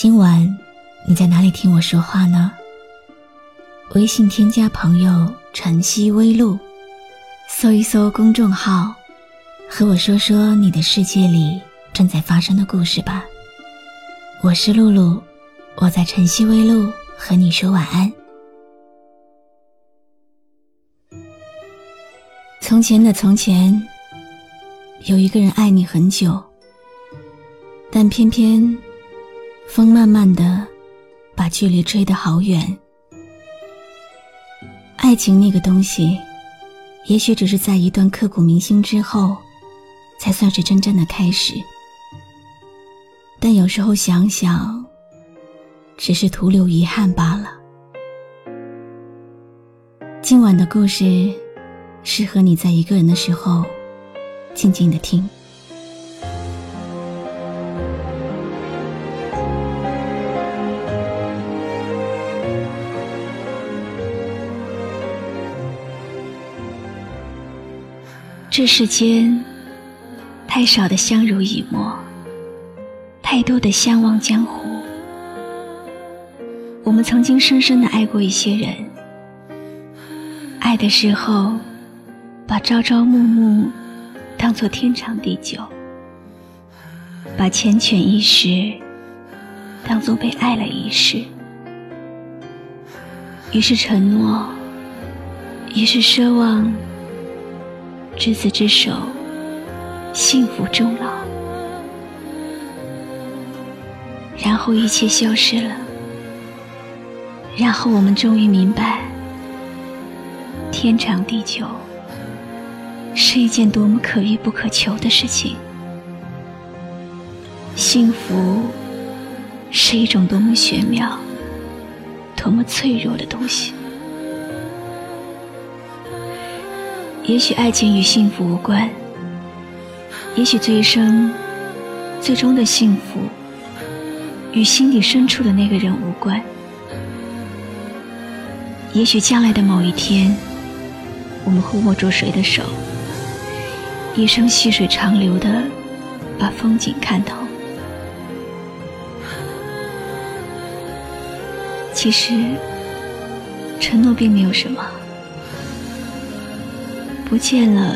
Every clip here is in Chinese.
今晚你在哪里听我说话呢？微信添加朋友“晨曦微露”，搜一搜公众号，和我说说你的世界里正在发生的故事吧。我是露露，我在晨曦微露和你说晚安。从前的从前，有一个人爱你很久，但偏偏。风慢慢的把距离吹得好远。爱情那个东西，也许只是在一段刻骨铭心之后，才算是真正的开始。但有时候想想，只是徒留遗憾罢了。今晚的故事，适合你在一个人的时候，静静的听。这世间，太少的相濡以沫，太多的相忘江湖。我们曾经深深的爱过一些人，爱的时候，把朝朝暮暮当作天长地久，把缱绻一时当作被爱了一世。于是承诺，于是奢望。执子之手，幸福终老。然后一切消失了。然后我们终于明白，天长地久是一件多么可遇不可求的事情。幸福是一种多么玄妙、多么脆弱的东西。也许爱情与幸福无关，也许这一生最终的幸福与心底深处的那个人无关，也许将来的某一天，我们会握住谁的手，一生细水长流的把风景看透。其实，承诺并没有什么。不见了，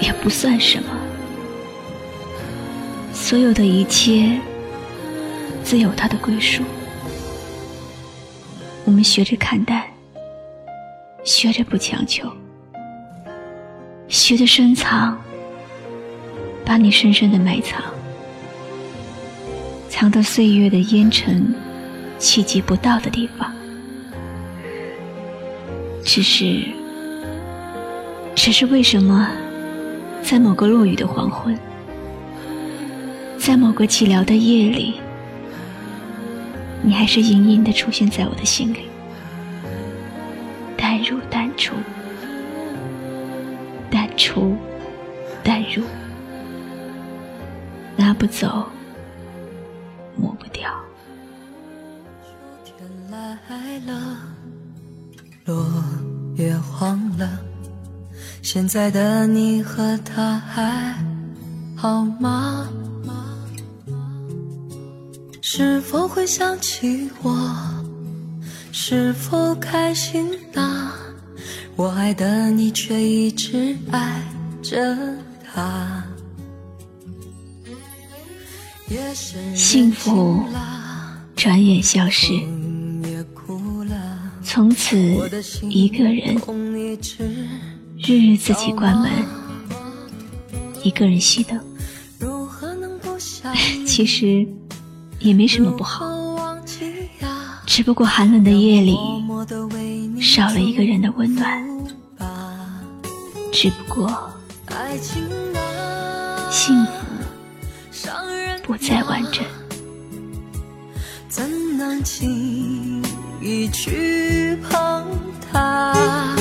也不算什么。所有的一切，自有它的归属。我们学着看淡，学着不强求，学着深藏，把你深深的埋藏，藏到岁月的烟尘企及不到的地方。只是。只是为什么，在某个落雨的黄昏，在某个寂寥的夜里，你还是隐隐的出现在我的心里，淡入淡出，淡出淡入，拿不走，抹不掉。秋天来了，落叶黄了。现在的你和他还好吗？是否会想起我？是否开心呢？我爱的你却一直爱着他。幸福转眼消失，从此一个人。日日自己关门，一个人熄灯。其实也没什么不好，只不过寒冷的夜里少了一个人的温暖，只不过幸福不再完整。能轻易去碰它？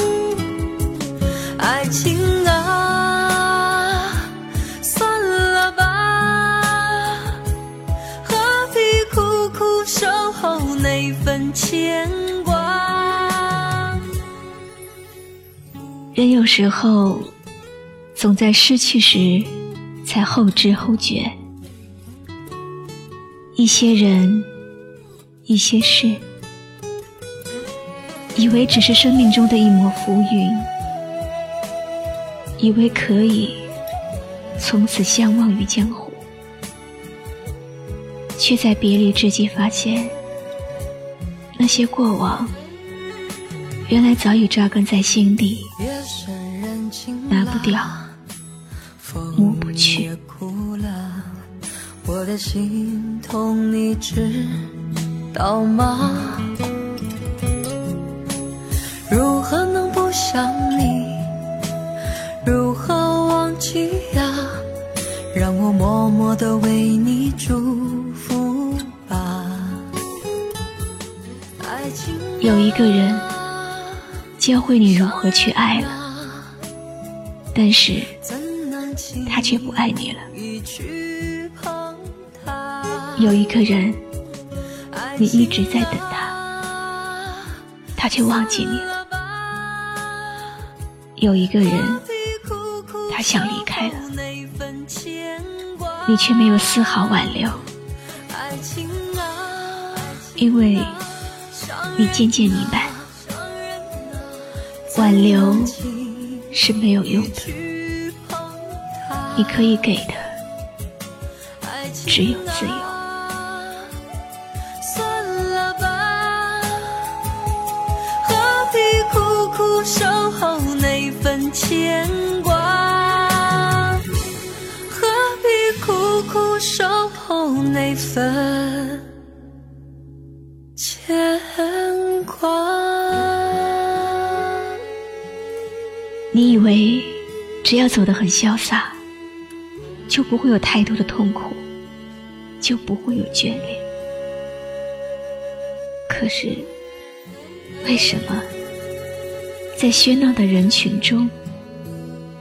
有时候总在失去时才后知后觉。一些人，一些事，以为只是生命中的一抹浮云，以为可以从此相忘于江湖，却在别离之际发现，那些过往，原来早已扎根在心底，拿不掉，抹不去。我的心痛，你知道吗？如何能不想你？如何忘记呀？让我默默的为你祝福吧。有一个人教会你如何去爱了，但是他却不爱你了。有一个人，你一直在等他，他却忘记你了。有一个人，他想离开了，你却没有丝毫挽留，因为你渐渐明白，挽留是没有用的，你可以给的只有自由。何必苦苦守候那份牵挂，何必苦苦守候那份为只要走得很潇洒，就不会有太多的痛苦，就不会有眷恋。可是，为什么？在喧闹的人群中，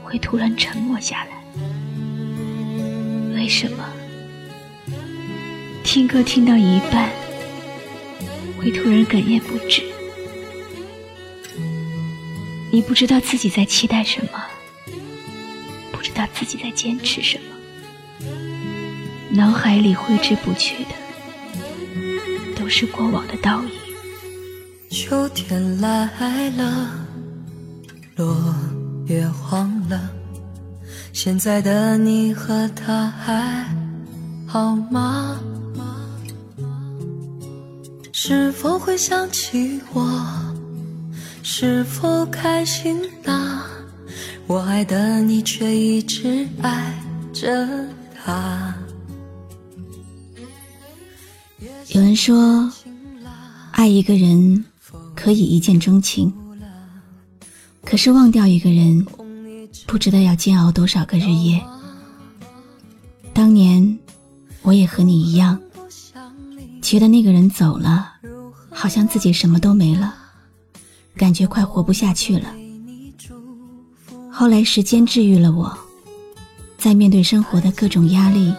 会突然沉默下来。为什么？听歌听到一半，会突然哽咽不止。你不知道自己在期待什么，不知道自己在坚持什么，脑海里挥之不去的，都是过往的倒影。秋天来了。落叶黄了，现在的你和他还好吗？是否会想起我？是否开心啊？我爱的你却一直爱着他。有人说，爱一个人可以一见钟情。可是忘掉一个人，不知道要煎熬多少个日夜。当年，我也和你一样，觉得那个人走了，好像自己什么都没了，感觉快活不下去了。后来时间治愈了我，在面对生活的各种压力，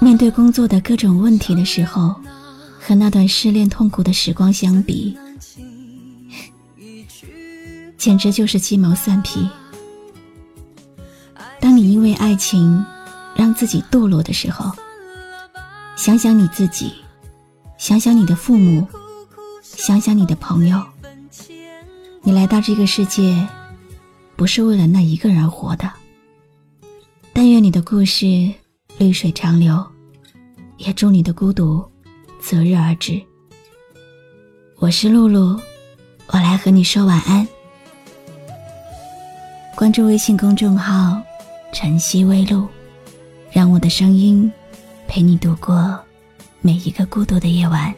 面对工作的各种问题的时候，和那段失恋痛苦的时光相比。简直就是鸡毛蒜皮。当你因为爱情让自己堕落的时候，想想你自己，想想你的父母，想想你的朋友。你来到这个世界，不是为了那一个人活的。但愿你的故事绿水长流，也祝你的孤独择日而止。我是露露，我来和你说晚安。关注微信公众号“晨曦微露”，让我的声音陪你度过每一个孤独的夜晚。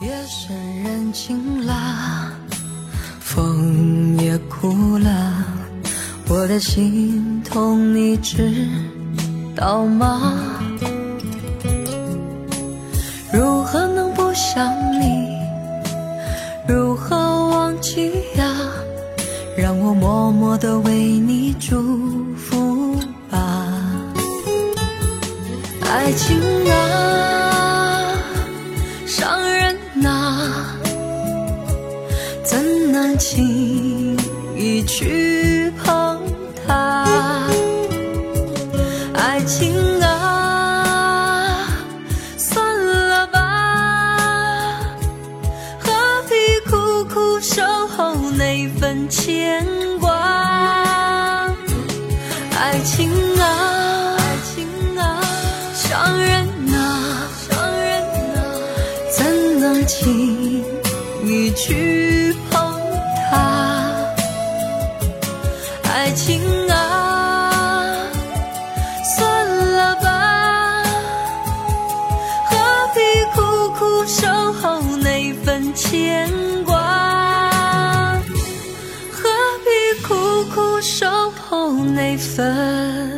夜深人静了，风也哭了，我的心痛你知道吗？如何能不？想你，如何忘记呀？让我默默的为你祝福吧。爱情啊，守候那份牵挂？爱情啊，爱情啊，伤人啊，伤人啊，怎能轻易去碰它？爱情啊，算了吧，何必苦苦守候那份牵分？